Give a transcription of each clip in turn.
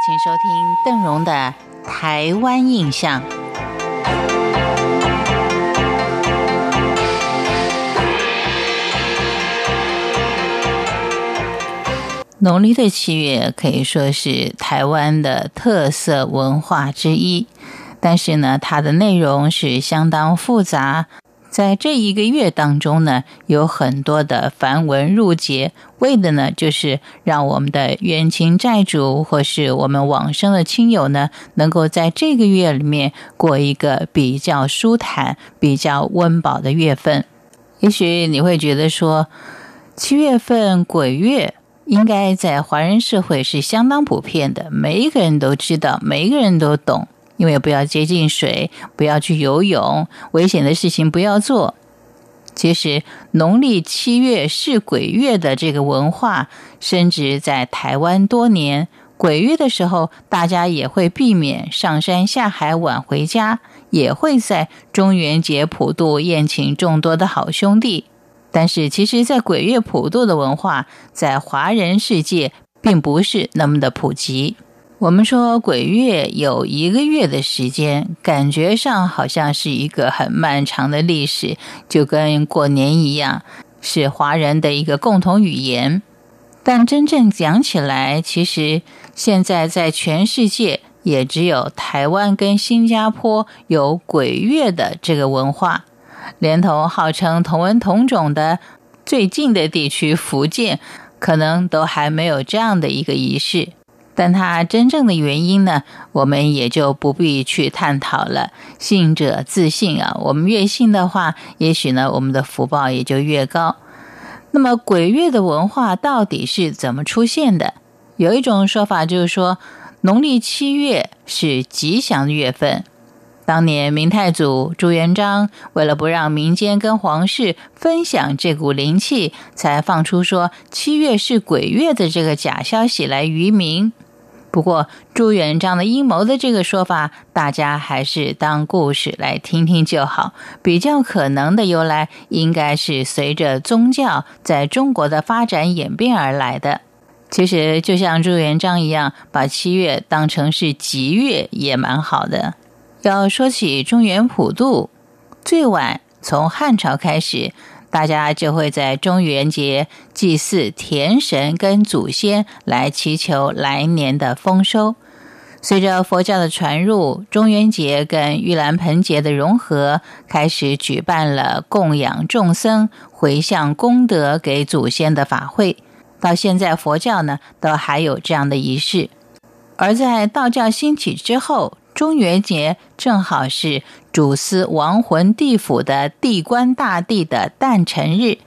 请收听邓荣的《台湾印象》。农历的七月可以说是台湾的特色文化之一，但是呢，它的内容是相当复杂。在这一个月当中呢，有很多的繁文缛节，为的呢就是让我们的冤亲债主或是我们往生的亲友呢，能够在这个月里面过一个比较舒坦、比较温饱的月份。也许你会觉得说，七月份鬼月。应该在华人社会是相当普遍的，每一个人都知道，每一个人都懂。因为不要接近水，不要去游泳，危险的事情不要做。其实，农历七月是鬼月的这个文化，深植在台湾多年。鬼月的时候，大家也会避免上山下海晚回家，也会在中元节普渡宴请众多的好兄弟。但是，其实，在鬼月普渡的文化，在华人世界并不是那么的普及。我们说鬼月有一个月的时间，感觉上好像是一个很漫长的历史，就跟过年一样，是华人的一个共同语言。但真正讲起来，其实现在在全世界，也只有台湾跟新加坡有鬼月的这个文化。连同号称同文同种的最近的地区福建，可能都还没有这样的一个仪式。但它真正的原因呢，我们也就不必去探讨了。信者自信啊，我们越信的话，也许呢，我们的福报也就越高。那么鬼月的文化到底是怎么出现的？有一种说法就是说，农历七月是吉祥的月份。当年明太祖朱元璋为了不让民间跟皇室分享这股灵气，才放出说七月是鬼月的这个假消息来愚民。不过朱元璋的阴谋的这个说法，大家还是当故事来听听就好。比较可能的由来，应该是随着宗教在中国的发展演变而来的。其实就像朱元璋一样，把七月当成是吉月，也蛮好的。要说起中原普渡，最晚从汉朝开始，大家就会在中元节祭祀田神跟祖先，来祈求来年的丰收。随着佛教的传入，中元节跟玉兰盆节的融合，开始举办了供养众生、回向功德给祖先的法会。到现在，佛教呢都还有这样的仪式。而在道教兴起之后，中元节正好是主司亡魂地府的地官大帝的诞辰日，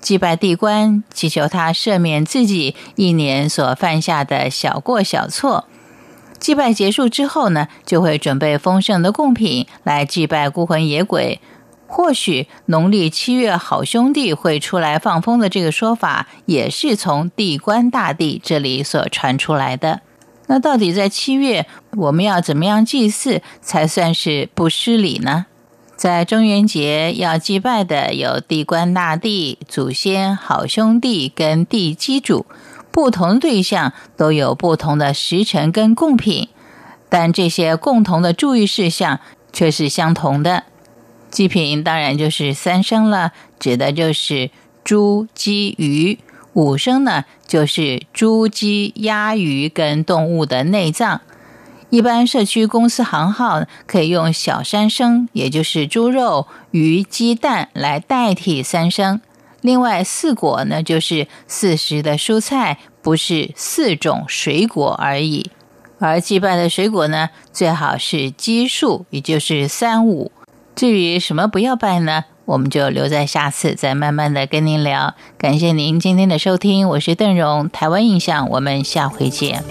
祭拜地官，祈求他赦免自己一年所犯下的小过小错。祭拜结束之后呢，就会准备丰盛的贡品来祭拜孤魂野鬼。或许农历七月好兄弟会出来放风的这个说法，也是从地官大帝这里所传出来的。那到底在七月，我们要怎么样祭祀才算是不失礼呢？在中元节要祭拜的有地官大帝、祖先、好兄弟跟地基主，不同对象都有不同的时辰跟贡品，但这些共同的注意事项却是相同的。祭品当然就是三牲了，指的就是猪、鸡、鱼。五牲呢，就是猪、鸡、鸭、鱼跟动物的内脏。一般社区公司行号可以用小三牲，也就是猪肉、鱼、鸡蛋来代替三牲。另外四果呢，就是四时的蔬菜，不是四种水果而已。而祭拜的水果呢，最好是奇数，也就是三五。至于什么不要拜呢？我们就留在下次再慢慢的跟您聊。感谢您今天的收听，我是邓荣，台湾印象，我们下回见。